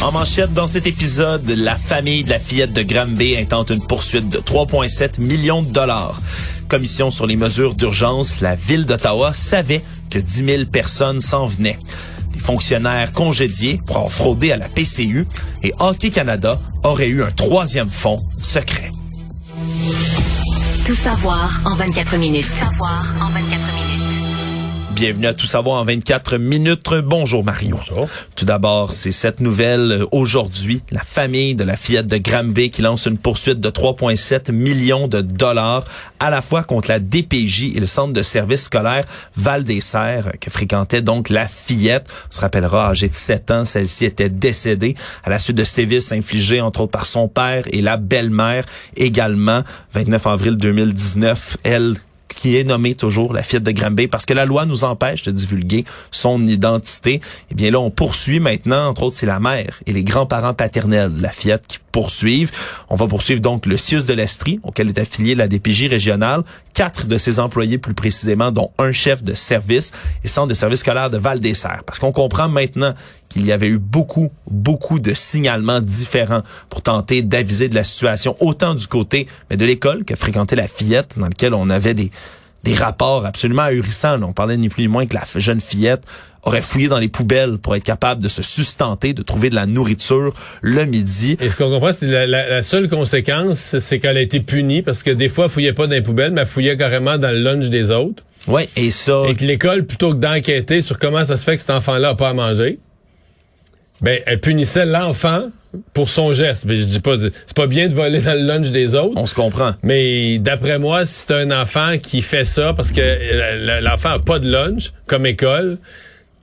En manchette, dans cet épisode, la famille de la fillette de Granby intente une poursuite de 3,7 millions de dollars. Commission sur les mesures d'urgence, la ville d'Ottawa savait que 10 000 personnes s'en venaient. Les fonctionnaires congédiés pour avoir fraudé à la PCU et Hockey Canada aurait eu un troisième fonds secret. Tout savoir en 24 minutes. Tout savoir en 24 minutes. Bienvenue à Tout savoir en 24 minutes. Bonjour Mario. Bonjour. Tout d'abord, c'est cette nouvelle euh, aujourd'hui. La famille de la fillette de Granby qui lance une poursuite de 3,7 millions de dollars à la fois contre la DPJ et le centre de services scolaire Val des Serres que fréquentait donc la fillette. On se rappellera, âgée de 7 ans, celle-ci était décédée à la suite de sévices infligés entre autres par son père et la belle-mère également. 29 avril 2019, elle qui est nommée toujours la fillette de Granby parce que la loi nous empêche de divulguer son identité. Eh bien là, on poursuit maintenant, entre autres, c'est la mère et les grands-parents paternels de la fillette qui poursuivent. On va poursuivre donc le CIUS de l'Estrie, auquel est affiliée la DPJ régionale, quatre de ses employés plus précisément, dont un chef de service et centre de service scolaire de Val-des-Serres. Parce qu'on comprend maintenant qu'il y avait eu beaucoup, beaucoup de signalements différents pour tenter d'aviser de la situation, autant du côté mais de l'école que fréquentait la fillette, dans lequel on avait des, des rapports absolument ahurissants. On parlait ni plus ni moins que la jeune fillette aurait fouillé dans les poubelles pour être capable de se sustenter, de trouver de la nourriture le midi. Et ce qu'on comprend, c'est la, la, la, seule conséquence, c'est qu'elle a été punie parce que des fois, elle fouillait pas dans les poubelles, mais elle fouillait carrément dans le lunch des autres. Ouais, et ça. Et que l'école, plutôt que d'enquêter sur comment ça se fait que cet enfant-là a pas à manger, ben, elle punissait l'enfant pour son geste. Mais je dis pas, c'est pas bien de voler dans le lunch des autres. On se comprend. Mais d'après moi, si c'est un enfant qui fait ça parce que l'enfant a pas de lunch comme école,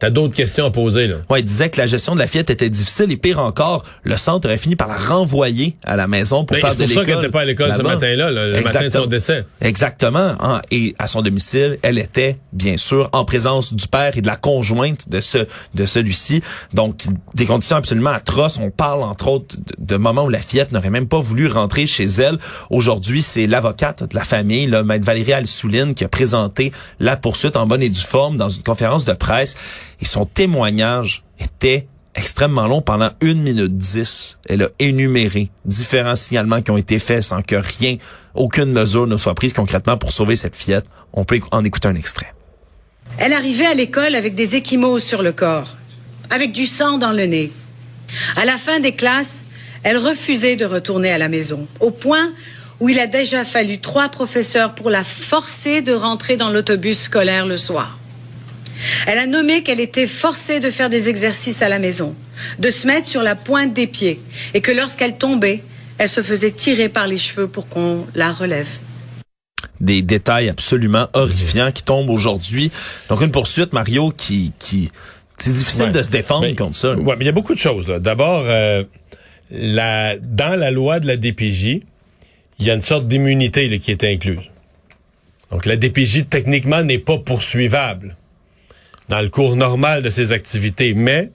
T'as d'autres questions à poser, là. Ouais, il disait que la gestion de la fillette était difficile et pire encore, le centre aurait fini par la renvoyer à la maison pour Mais faire de l'école. C'est pour ça qu'elle n'était pas à l'école ce matin-là, le Exactement. matin de son décès. Exactement. Hein. Et à son domicile, elle était, bien sûr, en présence du père et de la conjointe de ce de celui-ci. Donc, des conditions absolument atroces. On parle, entre autres, de, moments où la fillette n'aurait même pas voulu rentrer chez elle. Aujourd'hui, c'est l'avocate de la famille, là, Maître Valérie Alsouline, qui a présenté la poursuite en bonne et due forme dans une conférence de presse. Et son témoignage était extrêmement long pendant une minute dix. Elle a énuméré différents signalements qui ont été faits sans que rien, aucune mesure ne soit prise concrètement pour sauver cette fillette. On peut en écouter un extrait. Elle arrivait à l'école avec des échymoses sur le corps, avec du sang dans le nez. À la fin des classes, elle refusait de retourner à la maison, au point où il a déjà fallu trois professeurs pour la forcer de rentrer dans l'autobus scolaire le soir. Elle a nommé qu'elle était forcée de faire des exercices à la maison, de se mettre sur la pointe des pieds, et que lorsqu'elle tombait, elle se faisait tirer par les cheveux pour qu'on la relève. Des détails absolument horrifiants qui tombent aujourd'hui. Donc une poursuite, Mario, qui... qui c'est difficile ouais. de se défendre mais, contre ça. Oui, mais il y a beaucoup de choses. D'abord, euh, la, dans la loi de la DPJ, il y a une sorte d'immunité qui est incluse. Donc la DPJ, techniquement, n'est pas poursuivable dans le cours normal de ses activités. Mais,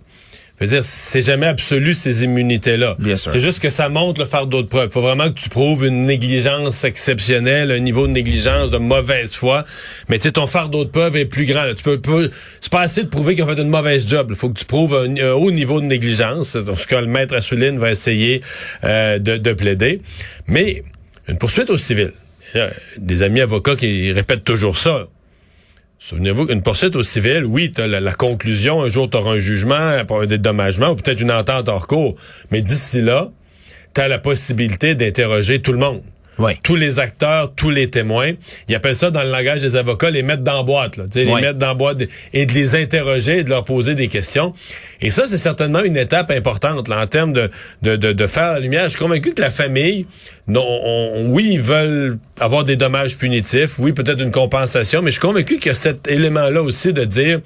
je veux dire, c'est jamais absolu ces immunités-là. C'est juste que ça montre le fardeau de preuve. Il faut vraiment que tu prouves une négligence exceptionnelle, un niveau de négligence de mauvaise foi. Mais tu sais, ton fardeau de preuve est plus grand. Là. Tu peux, peux c'est pas assez de prouver qu'ils ont fait une mauvaise job. Il faut que tu prouves un, un, haut niveau de négligence. En tout cas, le maître Assouline va essayer euh, de, de plaider. Mais une poursuite au civil. Des amis avocats qui répètent toujours ça. Souvenez-vous qu'une poursuite au civil, oui, tu la, la, conclusion, un jour tu auras un jugement pour un dédommagement ou peut-être une entente hors cours. Mais d'ici là, tu as la possibilité d'interroger tout le monde. Oui. Tous les acteurs, tous les témoins. Ils appellent ça dans le langage des avocats les mettre dans la boîte, là, oui. les mettre dans la boîte et de les interroger et de leur poser des questions. Et ça, c'est certainement une étape importante là, en termes de, de, de, de, faire la lumière. Je suis convaincu que la famille, non, on, oui, ils veulent avoir des dommages punitifs, oui, peut-être une compensation, mais je suis convaincu qu'il y a cet élément-là aussi de dire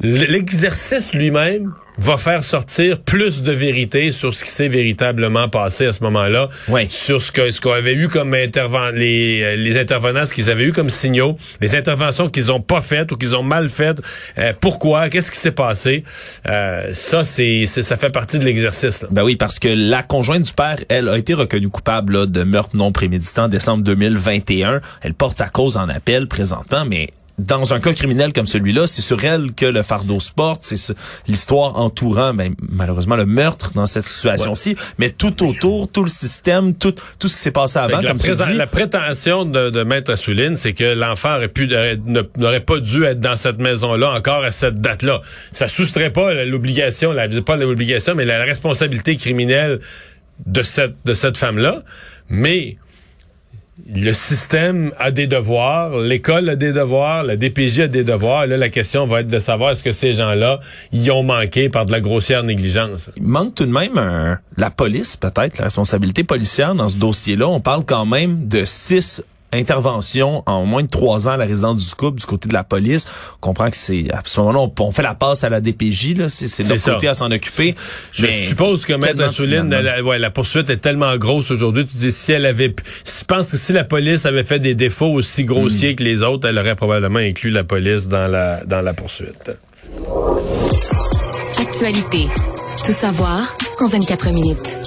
l'exercice lui-même va faire sortir plus de vérité sur ce qui s'est véritablement passé à ce moment-là, Oui. sur ce que ce qu'on avait eu comme les euh, les intervenants, ce qu'ils avaient eu comme signaux, les interventions qu'ils ont pas faites ou qu'ils ont mal faites, euh, pourquoi, qu'est-ce qui s'est passé, Euh, ça c'est c'est- ça fait partie de l'exercice. Ben oui, parce que la conjointe du père, elle, a été reconnue coupable là, de meurtre non prémédité en décembre 2021. Elle porte sa cause en appel présentement, mais dans un cas criminel comme celui-là, c'est sur elle que le fardeau se porte. C'est ce- l'histoire entourant, ben, malheureusement, le meurtre dans cette situation-ci, mais tout autour, tout le système, tout, tout ce qui s'est passé avant, comme tu dis. la prétention de, de Maître Assouline, c'est que l'enfant aurait pu n'aurait pas dû être dans cette maison-là encore à cette date-là. Ça soustrait pas l'obligation, la, pas l'obligation, mais la, responsabilité criminelle de cette de cette femme-là. Mais le système a des devoirs, l'école a des devoirs, la DPJ a des devoirs. Là, la question va être de savoir est-ce que ces gens-là y ont manqué par de la grossière négligence. Il manque tout de même la police, peut-être, la responsabilité policière dans ce dossier-là. On parle quand même de six interventions en moins de trois ans à la résidence du couple du côté de la police. On comprend que c'est à ce moment-là, on, on fait la passe à la DPJ. là. C'est notre ça. côté à s'en occuper. Je Mais suppose que Maître Assouline, la, ouais, la poursuite est tellement grosse aujourd'hui. Tu dis si elle avait, je pense que si la police avait fait des défauts aussi grossiers Hmm. que les autres, elle aurait probablement inclus la police dans la dans la poursuite. Actualité. Tout savoir en 24 minutes.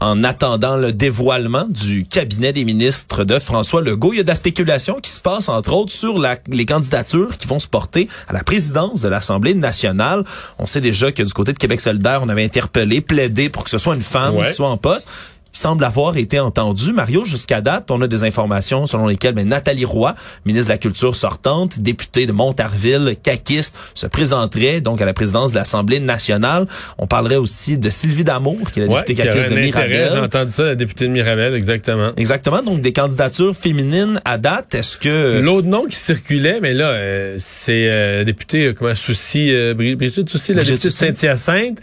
En attendant le dévoilement du cabinet des ministres de François Legault. Il y a de la spéculation qui se passe, entre autres, sur la- les candidatures qui vont se porter à la présidence de l'Assemblée nationale. On sait déjà que du côté de Québec solidaire, on avait interpellé, plaidé pour que ce soit une femme Ouais. qui soit en poste. Semble avoir été entendu. Mario, jusqu'à date, on a des informations selon lesquelles ben, Nathalie Roy, ministre de la Culture sortante, députée de Montarville, caquiste, se présenterait donc à la présidence de l'Assemblée nationale. On parlerait aussi de Sylvie Damour, qui est la Ouais, députée caquiste de Mirabel. j'ai entendu ça, la députée de Mirabel, exactement. Exactement. Donc, des candidatures féminines à date. Est-ce que... L'autre nom qui circulait, mais là, euh, c'est euh, la députée, euh, comment, Soucy, euh, Bri- Brigitte Soucy, la Brigitte députée de. Saint-Hyacinthe,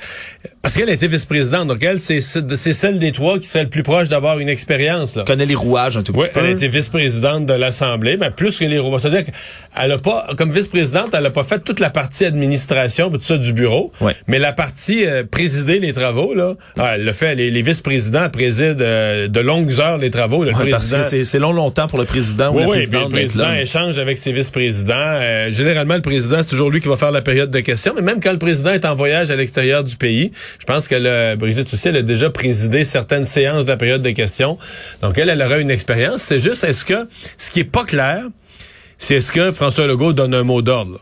parce qu'elle a été vice-présidente. Donc, elle, c'est c'est celle des trois qui serait le plus proche d'avoir une expérience. là. connaît les rouages un tout Oui, petit peu. elle a été vice-présidente de l'Assemblée, mais plus que les robots. C'est-à-dire qu'elle a pas, comme vice-présidente, elle a pas fait toute la partie administration, tout ça du bureau. Ouais. Mais la partie euh, présider les travaux, là, ah, elle le fait. Les, les vice-présidents président euh, de longues heures les travaux. Le Ouais, parce président. que c'est- long longtemps pour le président ou Oui, la oui, puis le président échange avec ses vice-présidents. Euh, généralement, le président, c'est toujours lui qui va faire la période de questions. Mais même quand le président est en voyage à l'extérieur du pays, je pense que le, Brigitte Soucy, elle a déjà présidé certaines séances de la période de questions. Donc, elle, elle aura une expérience. C'est juste, est-ce que, ce qui est pas clair, c'est est-ce que François Legault donne un mot d'ordre?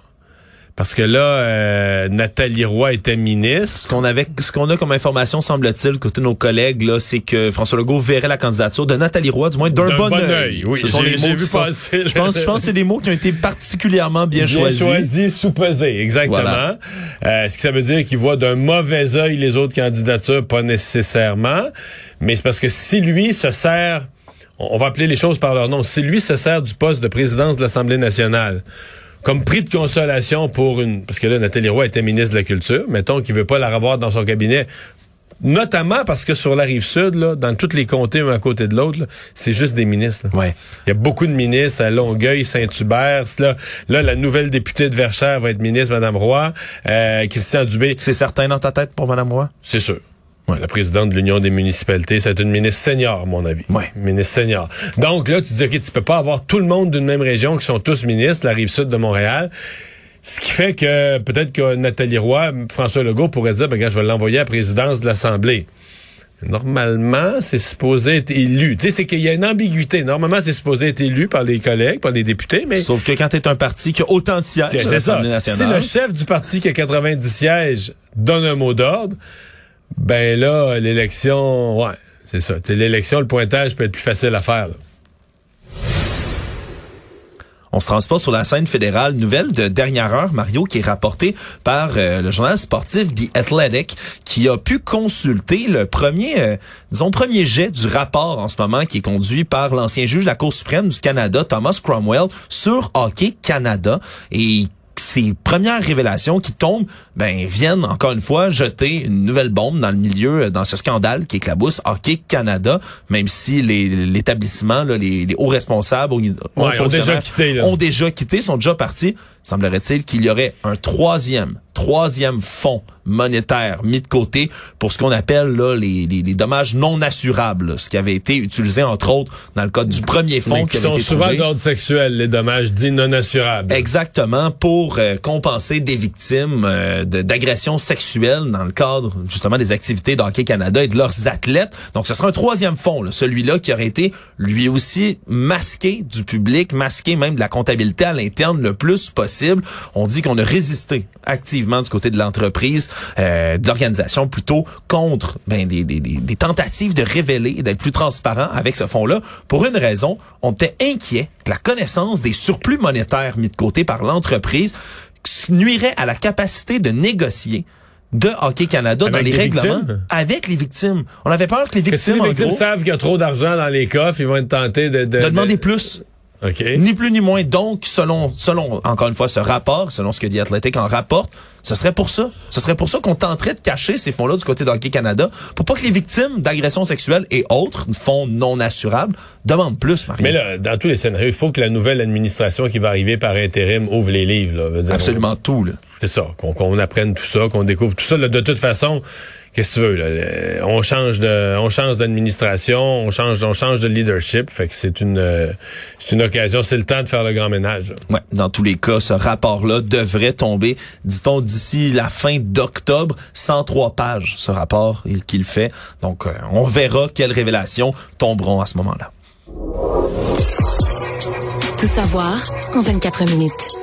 Parce que là, euh, Nathalie Roy était Ce ministre. qu'on avait, ce qu'on a comme information, semble-t-il, côté de nos collègues, là, c'est que François Legault verrait la candidature de Nathalie Roy, du moins d'un D'un bon, œil. oui. Ce sont les mots vu sont- passer. Je pense, je pense que c'est des mots qui ont été particulièrement bien, Bien choisis. choisi, sous-pesé, exactement. Voilà. Euh, ce que ça veut dire qu'il voit d'un mauvais œil les autres candidatures, pas nécessairement. Mais c'est parce que si lui se sert, on on va appeler les choses par leur nom, si lui se sert du poste de présidence de l'Assemblée nationale comme prix de consolation pour une... Parce que là, Nathalie Roy était ministre de la Culture. Mettons qu'il veut pas la revoir dans son cabinet. Notamment parce que sur la rive sud, là, dans tous les comtés, un à côté de l'autre, c'est juste des ministres. là. Ouais. Il y a beaucoup de ministres à Longueuil, Saint-Hubert. Là, là, la nouvelle députée de Verchères va être ministre, Madame Roy. Euh, Christian Dubé, C'est certain dans ta tête pour Madame Roy? c'est sûr. La présidente de l'Union des municipalités, c'est une ministre senior, à mon avis. Ouais. Ministre senior. Donc là, tu dis, OK, tu peux pas avoir tout le monde d'une même région qui sont tous ministres, la rive sud de Montréal. Ce qui fait que peut-être que Nathalie Roy, François Legault pourrait dire, ben, je vais l'envoyer à la présidence de l'Assemblée. Normalement, c'est supposé être élu. Tu sais, c'est qu'il y a une ambiguïté. Normalement, c'est supposé être élu par les collègues, par les députés, mais Sauf que quand t'es un parti qui a autant de sièges c'est ça. Si le chef du parti qui a 90 sièges donne un mot d'ordre, ben là, l'élection, ouais, c'est ça. L'élection, le pointage peut être plus facile à faire. On se transporte sur la scène fédérale. Nouvelle de dernière heure, Mario, qui est rapportée par euh, le journal sportif The Athletic, qui a pu consulter le premier, euh, disons, premier jet du rapport en ce moment qui est conduit par l'ancien juge de la Cour suprême du Canada, Thomas Cromwell, sur Hockey Canada. Et ces premières révélations qui tombent, ben viennent encore une fois jeter une nouvelle bombe dans le milieu, euh, dans ce scandale qui éclabousse Hockey Canada, même si l'établissement, les, les, hauts responsables, ouais, ont déjà quitté, ont déjà quitté, sont déjà partis. Semblerait-il qu'il y aurait un troisième troisième fonds monétaire mis de côté pour ce qu'on appelle là, les, les, les, dommages non assurables, ce qui avait été utilisé entre autres dans le cas du premier fonds qui, sont souvent d'ordre sexuel, les dommages dits non assurables. Exactement, pour euh, compenser des victimes euh, d'agressions sexuelles dans le cadre justement des activités d'Hockey Canada et de leurs athlètes. Donc ce sera un troisième fonds, celui-là qui aurait été lui aussi masqué du public, masqué même de la comptabilité à l'interne le plus possible. On dit qu'on a résisté activement du côté de l'entreprise, euh, de l'organisation plutôt contre ben, des, des, des tentatives de révéler, d'être plus transparent avec ce fonds-là. Pour une raison, on était inquiet que la connaissance des surplus monétaires mis de côté par l'entreprise nuirait à la capacité de négocier de Hockey Canada dans les, règlements avec les victimes. On avait peur que les victimes, que si les victimes savent qu'il y a trop d'argent dans les coffres, ils vont être tentés de, de, de demander plus. Ni plus ni moins. Donc, selon, selon, encore une fois, ce rapport, selon ce que The Athletic en rapporte, ce serait pour ça. Ce serait pour ça qu'on tenterait de cacher ces fonds-là du côté d'Hockey Canada pour pas que les victimes d'agressions sexuelles et autres, fonds non assurables, demandent plus, Marie. Mais là, dans tous les scénarios, il faut que la nouvelle administration qui va arriver par intérim ouvre les livres. Là. Absolument tout. C'est ça. Qu'on apprenne tout ça, qu'on découvre tout ça. de toute façon, qu'est-ce que tu veux là, on change de on change d'administration on change on change de leadership fait que c'est une euh, c'est une occasion c'est le temps de faire le grand ménage ouais dans tous les cas ce rapport là devrait tomber dit-on d'ici la fin d'octobre 103 pages ce rapport qu'il fait. Donc euh, on verra quelles révélations tomberont à ce moment-là. Tout savoir en 24 minutes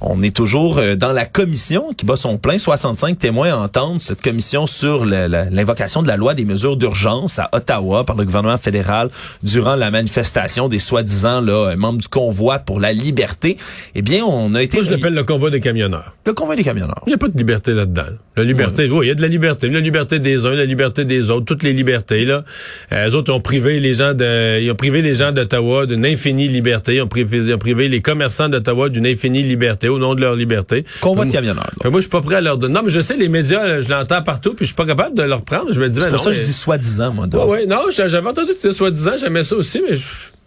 on est toujours euh, dans la commission qui bat son plein. 65 témoins entendent cette commission sur l'invocation de la loi des mesures d'urgence à Ottawa par le gouvernement fédéral durant la manifestation des soi-disant là membres du convoi pour la liberté. Eh bien, on a été... Moi, je l'appelle le convoi des camionneurs. Le convoi des camionneurs. Il n'y a pas de liberté là-dedans. La liberté, oui, il y a de la liberté. La liberté des uns, la liberté des autres, toutes les libertés. Là. Euh, les autres ont privé les gens de, ils ont privé les gens d'Ottawa d'une infinie liberté. Ils ont privé, ils ont privé les commerçants d'Ottawa d'une infinie liberté au nom de leur liberté. Convoi de camionneurs. moi, je suis pas prêt à leur donner. Non, mais je sais, les médias, je l'entends partout, puis je suis pas capable de leur prendre. Je me dis, c'est pour ça que je dis soi-disant, moi. Oui, ouais, non, j'avais entendu que c'était soi-disant, j'aimais ça aussi, mais je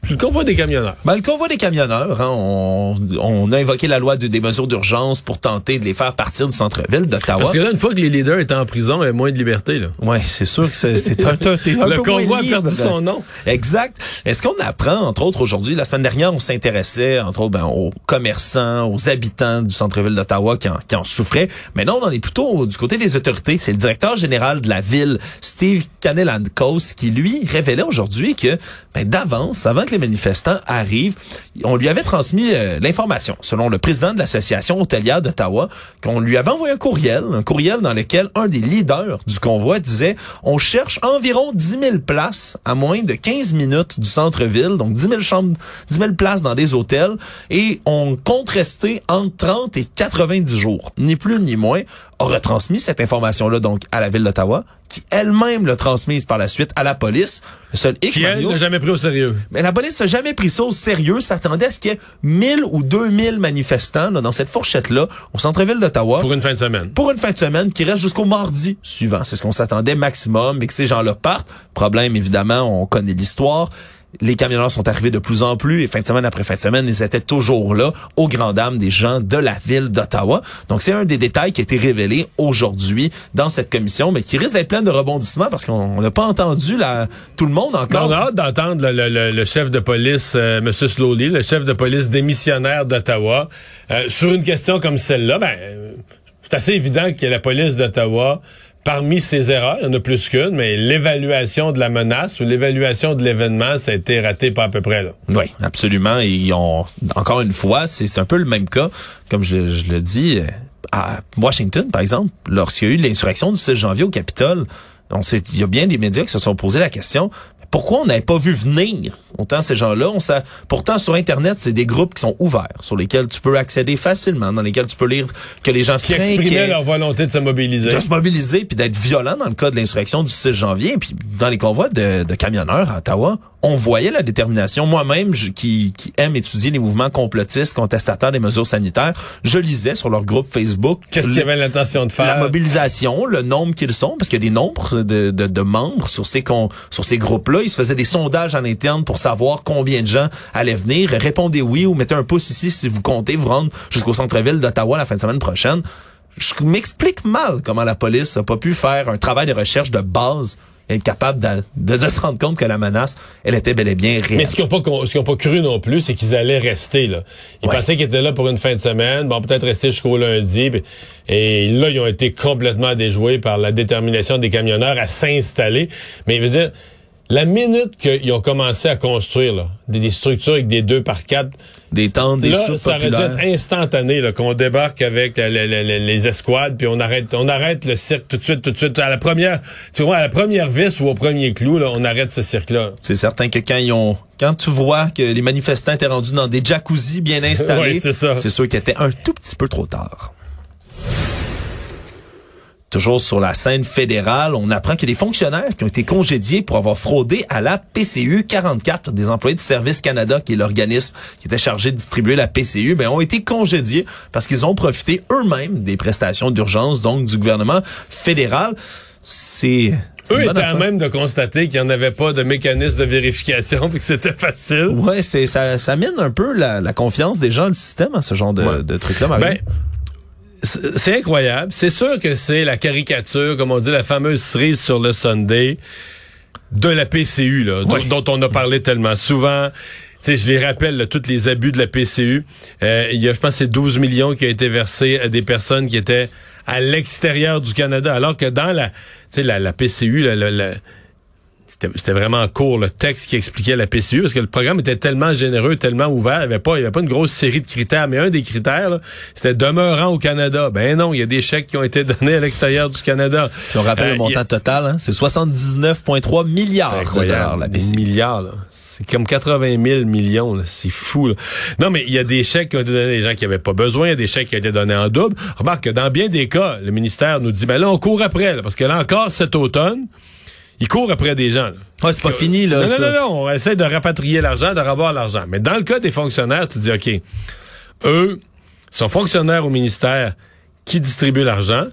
le convoi des camionneurs. Ben, le convoi des camionneurs, hein, on, on, a invoqué la loi de, des mesures d'urgence pour tenter de les faire partir du centre-ville d'Ottawa. Parce que là, une fois que les leaders étaient en prison, il y a moins de liberté. Là. Ouais, c'est sûr que c'est un, un, un, Le convoi a perdu son nom. Exact. Est-ce qu'on apprend, entre autres, aujourd'hui, la semaine dernière, on s'intéressait, entre autres, ben, aux commerçants, aux habitants du centre-ville d'Ottawa qui en, qui en souffraient. Mais non, on est plutôt du côté des autorités. C'est le directeur général de la ville, Steve Canelandcos, qui, lui, révélait aujourd'hui que, ben, d'avance, avant que les manifestants arrivent, on lui avait transmis euh, l'information, selon le président de l'association hôtelière d'Ottawa, qu'on lui avait envoyé un courriel, un courriel dans lequel un des leaders du convoi disait on cherche environ 10 000 places à moins de 15 minutes du centre-ville, donc 10 000 chambres, 10 000 places dans des hôtels, et on compte rester entre 30 et 90 jours, ni plus ni moins, a retransmis cette information-là donc à la ville d'Ottawa, qui elle-même l'a transmise par la suite à la police. Le seul hic, qui elle n'a jamais pris au sérieux. Mais la police n'a jamais pris ça au sérieux. S'attendait à ce qu'il y ait 1000 ou 2000 manifestants là, dans cette fourchette-là au centre-ville d'Ottawa. Pour une fin de semaine. Pour une fin de semaine qui reste jusqu'au mardi suivant. C'est ce qu'on s'attendait maximum et que ces gens-là partent. Problème, évidemment, on connaît l'histoire les camionneurs sont arrivés de plus en plus et fin de semaine après fin de semaine, ils étaient toujours là, aux grand dames des gens de la ville d'Ottawa. Donc, c'est un des détails qui a été révélé aujourd'hui dans cette commission, mais qui risque d'être plein de rebondissements parce qu'on n'a pas entendu la, tout le monde encore. on a hâte d'entendre le, chef de police, euh, M. Slowly, le chef de police démissionnaire d'Ottawa, euh, sur une question comme celle-là. Ben, c'est assez évident que la police d'Ottawa parmi ces erreurs, il y en a plus qu'une, mais l'évaluation de la menace ou l'évaluation de l'événement, ça a été raté pas à peu près. Là. Oui, absolument. Et encore une fois, c'est un peu le même cas, comme je, je le dis, euh, à Washington, par exemple, lorsqu'il y a eu l'insurrection du 6 janvier au Capitole, on sait, il y a bien des médias qui se sont posé la question, pourquoi on n'avait pas vu venir autant ces gens-là? On pourtant, sur Internet, c'est des groupes qui sont ouverts, sur lesquels tu peux accéder facilement, dans lesquels tu peux lire que les gens qui exprimaient leur volonté de se mobiliser. De se mobiliser, puis d'être violents dans le cas de l'insurrection du 6 janvier. Puis dans les convois de, de camionneurs à Ottawa, on voyait la détermination. Moi-même, qui, qui aime étudier les mouvements complotistes contestataires des mesures sanitaires, je lisais sur leur groupe Facebook Qu'est-ce qu'il y avait l'intention de faire? la mobilisation, le nombre qu'ils sont, parce qu'il y a des nombres de, de, de membres sur ces con- sur ces groupes-là. Ils se faisaient des sondages en interne pour savoir combien de gens allaient venir. Répondez oui ou mettez un pouce ici si vous comptez vous rendre jusqu'au centre-ville d'Ottawa la fin de semaine prochaine. Je m'explique mal comment la police a pas pu faire un travail de recherche de base être capable de, de- de se rendre compte que la menace, elle était bel et bien réelle. Mais ce qu'ils n'ont pas, cru non plus, c'est qu'ils allaient rester là. Ils Ouais. pensaient qu'ils étaient là pour une fin de semaine, bon peut-être rester jusqu'au lundi, puis- et là ils ont été complètement déjoués par la détermination des camionneurs à s'installer. Mais je veux dire, la minute qu'ils ont commencé à construire là, des, des structures avec des deux par quatre, Des tentes, des là ça aurait dû être instantané qu'on débarque avec la- la- la- la- les escouades, puis on arrête, on arrête le cirque tout de suite, tout de suite à la première, tu vois, à la première vis ou au premier clou, là, on arrête ce cirque-là. C'est certain que quand ils ont, quand tu vois que les manifestants étaient rendus dans des jacuzzis bien installés, c'est sûr qu'il était un tout petit peu trop tard. Toujours sur la scène fédérale, on apprend qu'il y a des fonctionnaires qui ont été congédiés pour avoir fraudé à la PCU 44. Des employés de Service Canada, qui est l'organisme qui était chargé de distribuer la PCU, ben, ont été congédiés parce qu'ils ont profité eux-mêmes des prestations d'urgence, donc du gouvernement fédéral. C'est... Eux étaient à même de constater qu'il n'y en avait pas de mécanisme de vérification puis que c'était facile. Ouais, c'est ça, ça mine un peu la, la confiance des gens dans le système, à ce genre de, Ouais. de trucs-là. Mario. Ben, c'est incroyable. C'est sûr que c'est la caricature, comme on dit, la fameuse cerise sur le Sunday de la PCU, là, dont- Oui. dont, on a parlé tellement souvent. Tu sais, je les rappelle, là, tous les abus de la PCU. Euh, il y a, je pense, c'est 12 millions qui ont été versés à des personnes qui étaient à l'extérieur du Canada, alors que dans la, tu sais, la, la PCU, la, la- la- c'était vraiment court le texte qui expliquait la PCU parce que le programme était tellement généreux, tellement ouvert, il n'y avait pas il y avait pas une grosse série de critères, mais un des critères c'était demeurant au Canada. Ben non, il y a des chèques qui ont été donnés à l'extérieur du Canada. On rappelle Euh, le montant a- total, hein, c'est 79,3 milliards de dollars la des PCU. milliards là. C'est comme 80 000 millions, c'est fou. Là. Non, mais il y a des chèques qui ont été donnés à des gens qui n'avaient pas besoin, il y a des chèques qui ont été donnés en double. Remarque que dans bien des cas, le ministère nous dit, ben là, on court après, là, parce que là encore, cet automne, il court après des gens. Ouais, c'est pas fini, là. Non, ça. non, non, non, on essaie de rapatrier l'argent, de revoir l'argent. Mais dans le cas des fonctionnaires, tu dis, OK, eux sont fonctionnaires au ministère qui distribuent l'argent.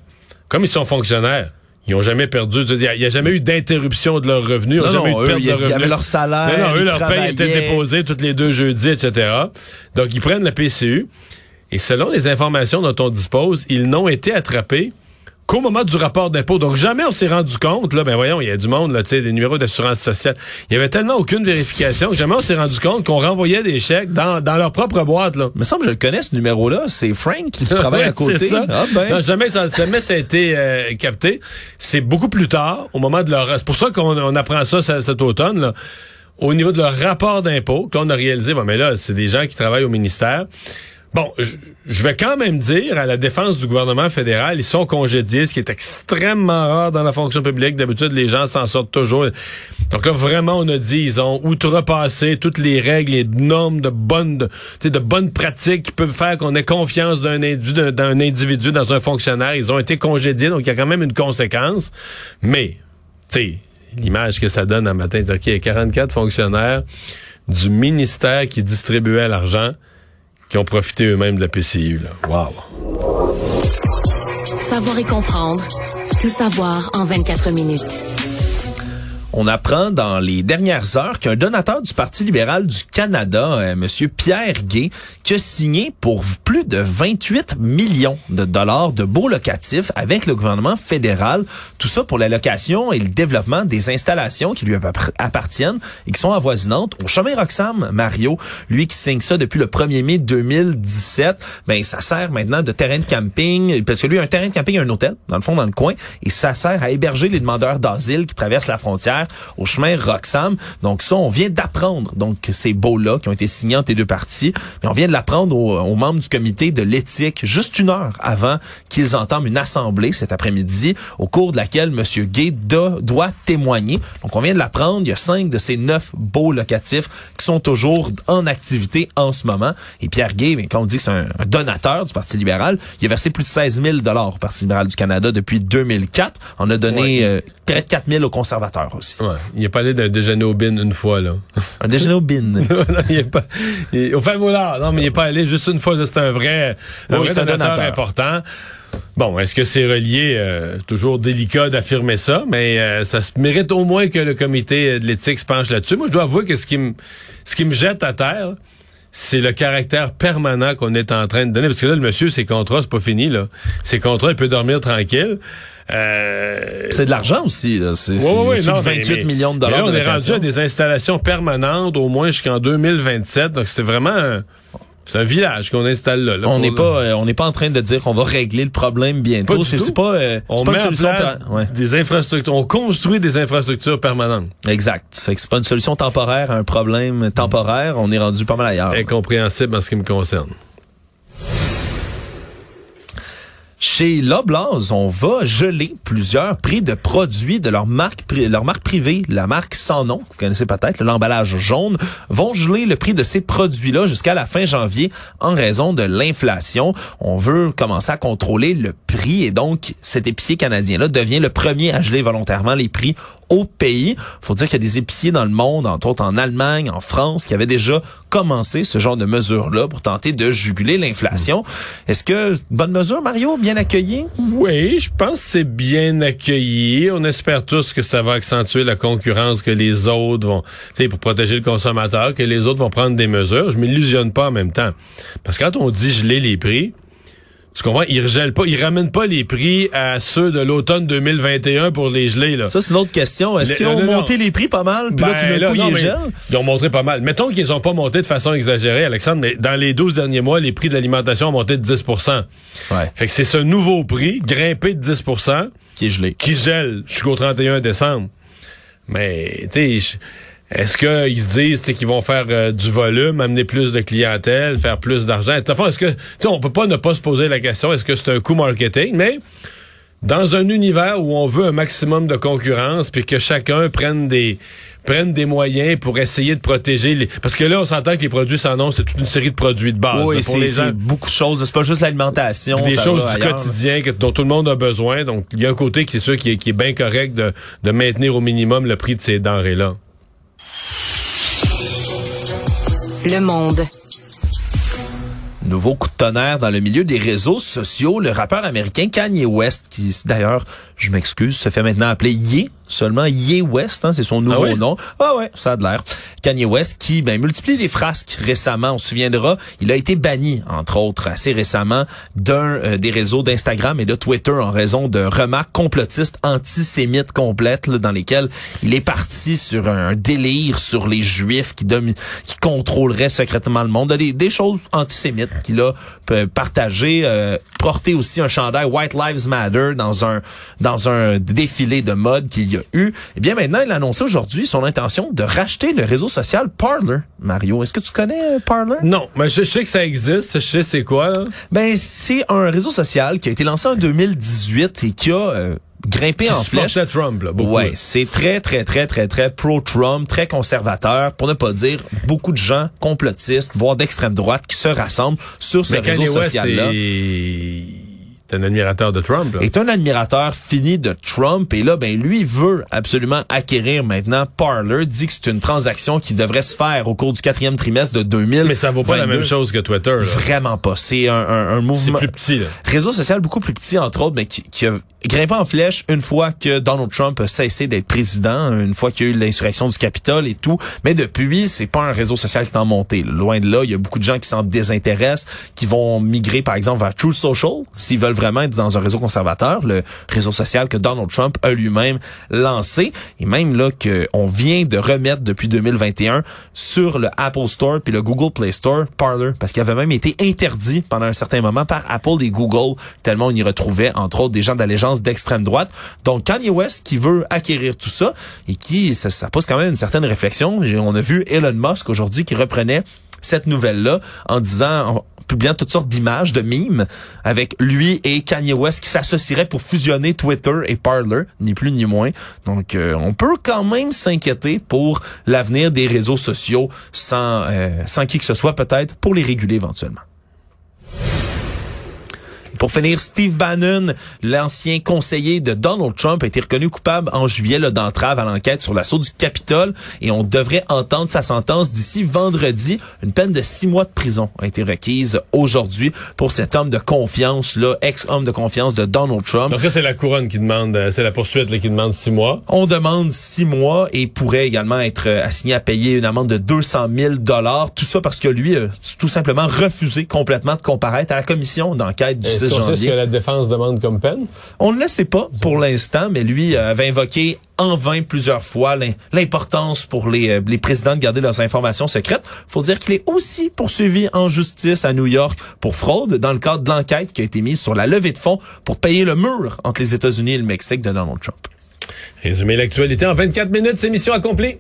Comme ils sont fonctionnaires, ils ont jamais perdu, il n'y a, jamais eu d'interruption de leurs revenus, ils jamais non, eu de eux, perte il y de avait- il y revenus. avait leur salaire, Non, non, eux, ils leur paye était déposée tous les deux jeudis, etc. Donc, ils prennent la PCU. Et selon les informations dont on dispose, ils n'ont été attrapés qu'au moment du rapport d'impôt. Donc, jamais on s'est rendu compte, là, ben voyons, il y a du monde, là, tu sais, des numéros d'assurance sociale. Il y avait tellement aucune vérification que jamais on s'est rendu compte qu'on renvoyait des chèques dans, dans leur propre boîte, là. Il me semble que je le connais, ce numéro-là. C'est Frank qui travaille Ouais, à côté. ça. Ah, ben. Non, jamais, ça, jamais ça a été euh, capté. C'est beaucoup plus tard, au moment de leur... C'est pour ça qu'on on apprend ça ce- cet automne, là. Au niveau de leur rapport d'impôt, qu'on a réalisé, bon, mais là, c'est des gens qui travaillent au ministère. Bon, je, vais quand même dire, à la défense du gouvernement fédéral, ils sont congédiés, ce qui est extrêmement rare dans la fonction publique. D'habitude, les gens s'en sortent toujours. Donc là, vraiment, on a dit, ils ont outrepassé toutes les règles, les normes de bonnes, de, bonnes pratiques qui peuvent faire qu'on ait confiance d'un individu, d'un- individu, dans un fonctionnaire. Ils ont été congédiés, donc il y a quand même une conséquence. Mais, tu sais, l'image que ça donne un matin, c'est OK, il y a 44 fonctionnaires du ministère qui distribuaient l'argent qui ont profité eux-mêmes de la PCU. Wow. Savoir et comprendre. Tout savoir en 24 minutes. On apprend dans les dernières heures qu'un donateur du Parti libéral du Canada, euh, Monsieur Pierre Gay, qui a signé pour plus de 28 millions de dollars de baux locatifs avec le gouvernement fédéral. Tout ça pour la location et le développement des installations qui lui appar- appartiennent et qui sont avoisinantes au chemin Roxham, Mario. Lui qui signe ça depuis le 1er mai 2017, ben ça sert maintenant de terrain de camping, parce que lui, un terrain de camping et un hôtel, dans le fond, dans le coin, et ça sert à héberger les demandeurs d'asile qui traversent la frontière au chemin Roxham. Donc ça, on vient d'apprendre donc ces baux-là qui ont été signés entre les deux parties, mais on vient de l'apprendre aux, aux membres du comité de l'éthique juste une heure avant qu'ils entament une assemblée cet après-midi, au cours de laquelle M. Gay do- doit témoigner. Donc on vient de l'apprendre, il y a cinq de ces neuf baux locatifs qui sont toujours en activité en ce moment. Et Pierre Gay, ben, quand on dit que c'est un, un donateur du Parti libéral, il a versé plus de 16 000 dollars au Parti libéral du Canada depuis 2004. On a donné Ouais. euh, près de 4 000 aux conservateurs aussi. Aussi. Ouais, il est pas allé d'un déjeuner au bin une fois, là. Un déjeuner au bin. non, il est pas, il- au fin voilà, non, mais il est pas allé juste une fois, c'est un vrai, un Oui, vrai c'est un donateur, donateur. important. Bon, est-ce que c'est relié? euh, toujours délicat d'affirmer ça, mais euh, ça se mérite au moins que le comité de l'éthique se penche là-dessus. Moi, je dois avouer que ce qui me, ce qui me jette à terre, c'est le caractère permanent qu'on est en train de donner. Parce que là, le monsieur, ses contrats, c'est pas fini, là. Ses contrats, il peut dormir tranquille. Euh, C'est de l'argent aussi. C'est Ouais, c'est ouais, ouais, au-dessus de non, mais- 28 mais- millions de mais dollars là, on de est rendu à des installations permanentes au moins jusqu'en 2027. Donc, c'est vraiment un, c'est un village qu'on installe là. là, On n'est pas, euh, on n'est pas en train de dire qu'on va régler le problème bientôt. C'est pas, euh, On pas met une en solution. place per- ouais. des infrastructures. On construit des infrastructures permanentes. Exact. C'est pas une solution temporaire à un problème temporaire. On est rendu pas mal ailleurs. Incompréhensible en ce qui me concerne. Chez Loblaws, on va geler plusieurs prix de produits de leur marque, leur marque privée, la marque sans nom, vous connaissez peut-être, l'emballage jaune, vont geler le prix de ces produits-là jusqu'à la fin janvier en raison de l'inflation. On veut commencer à contrôler le prix et donc cet épicier canadien-là devient le premier à geler volontairement les prix au pays. Faut dire qu'il y a des épiciers dans le monde, entre autres en Allemagne, en France, qui avaient déjà commencé ce genre de mesures-là pour tenter de juguler l'inflation. Est-ce que bonne mesure, Mario, bien accueilli? Oui, je pense que c'est bien accueilli. On espère tous que ça va accentuer la concurrence, que les autres vont, tu sais, pour protéger le consommateur, que les autres vont prendre des mesures. Je m'illusionne pas en même temps. Parce que quand on dit geler les prix, tu comprends, ils regèlent pas, ils ramènent pas les prix à ceux de l'automne 2021 pour les geler, là. Ça, c'est une autre question. Est-ce qu'ils ont non, non, monté les prix pas mal, puis là, Ben, d'un coup, non, ils gèlent? Ils ont montré pas mal. Mettons qu'ils ont pas monté de façon exagérée, Alexandre, mais dans les 12 derniers mois, les prix de l'alimentation ont monté de 10 Ouais. Fait que c'est ce nouveau prix, grimpé de 10 Qui est gelé. qui gèle jusqu'au 31 décembre. Mais, tu sais, je- est-ce qu'ils se disent qu'ils vont faire euh, du volume, amener plus de clientèle, faire plus d'argent? Est-ce que, on peut pas ne pas se poser la question, est-ce que c'est un coup marketing? Mais, dans un univers où on veut un maximum de concurrence, puis que chacun prenne des prenne des moyens pour essayer de protéger les... Parce que là, on s'entend que les produits sans nom, c'est toute une série de produits de base. oui, c'est beaucoup de choses. C'est pas juste l'alimentation. des choses du ailleurs. quotidien que, dont tout le monde a besoin. Donc, il y a un côté qui est sûr qui est, qui est bien correct de, de maintenir au minimum le prix de ces denrées-là. Le monde. Nouveau coup de tonnerre dans le milieu des réseaux sociaux. Le rappeur américain Kanye West, qui d'ailleurs, je m'excuse, se fait maintenant appeler Ye, seulement Ye West, hein, c'est son nouveau Ah oui? nom. Ah ouais, ça a de l'air. Kanye West qui ben, multiplie les frasques récemment. On se souviendra, il a été banni, entre autres, assez récemment, d'un euh, des réseaux d'Instagram et de Twitter en raison de remarques complotistes antisémites complètes là, dans lesquelles il est parti sur un délire sur les juifs qui, domi- qui contrôleraient secrètement le monde, des, des choses antisémites qu'il a euh, partagées, euh, porté aussi un chandail White Lives Matter dans un dans un défilé de mode qu'il y a eu. Et bien maintenant, il a annoncé aujourd'hui son intention de racheter le réseau social Parler. Mario, est-ce que tu connais euh, Parler? Non, mais je, je sais que ça existe. Je sais c'est quoi, là. Ben, c'est un réseau social qui a été lancé en 2018 et qui a euh, grimpé en flèche. supportait Trump, là, beaucoup. Ouais, c'est très, très, très, très, très pro-Trump, très conservateur, pour ne pas dire beaucoup de gens complotistes, voire d'extrême droite, qui se rassemblent sur ce Mais réseau social-là. C'est un admirateur de Trump, là. est un admirateur fini de Trump et là ben lui veut absolument acquérir maintenant Parler dit que c'est une transaction qui devrait se faire au cours du quatrième trimestre de 2000 Mais ça vaut pas la même chose que Twitter, là. vraiment pas c'est un, un, un C'est mouvement plus petit, là. réseau social beaucoup plus petit entre autres mais qui, qui a grimpé en flèche une fois que Donald Trump a cessé d'être président une fois qu'il y a eu l'insurrection du Capitole et tout mais depuis c'est pas un réseau social qui est en montée loin de là il y a beaucoup de gens qui s'en désintéressent qui vont migrer par exemple vers Truth Social s'ils veulent vraiment dans un réseau conservateur le réseau social que Donald Trump a lui-même lancé. Et même là que on vient de remettre depuis 2021 sur le Apple Store puis le Google Play Store Parler parce qu'il avait même été interdit pendant un certain moment par Apple et Google tellement on y retrouvait entre autres des gens d'allégeance d'extrême droite. Donc Kanye West qui veut acquérir tout ça et qui ça, ça pose quand même une certaine réflexion. On a vu Elon Musk aujourd'hui qui reprenait cette nouvelle-là en disant, publiant toutes sortes d'images, de mimes, avec lui et Kanye West qui s'associeraient pour fusionner Twitter et Parler, ni plus ni moins. Donc, euh, on peut quand même s'inquiéter pour l'avenir des réseaux sociaux sans, euh, sans qui que ce soit peut-être, pour les réguler éventuellement. Pour finir, Steve Bannon, l'ancien conseiller de Donald Trump, a été reconnu coupable en juillet d'entrave à l'enquête sur l'assaut du Capitole et on devrait entendre sa sentence d'ici vendredi. Une peine de six mois de prison a été requise aujourd'hui pour cet homme de confiance, là, ex-homme de confiance de Donald Trump. Donc là, c'est la couronne qui demande, euh, c'est la poursuite là, qui demande six mois. On demande six mois et pourrait également être euh, assigné à payer une amende de 200 000 dollars. Tout ça parce que lui a tout simplement refusé complètement de comparaître à la commission d'enquête du 6 janvier. ce que la défense demande comme peine? On ne le sait pas pour l'instant, mais lui avait invoqué en vain plusieurs fois l'importance pour les, euh, les présidents de garder leurs informations secrètes. faut dire qu'il est aussi poursuivi en justice à New York pour fraude dans le cadre de l'enquête qui a été mise sur la levée de fonds pour payer le mur entre les États-Unis et le Mexique de Donald Trump. Résumer l'actualité en 24 minutes, c'est mission accomplie.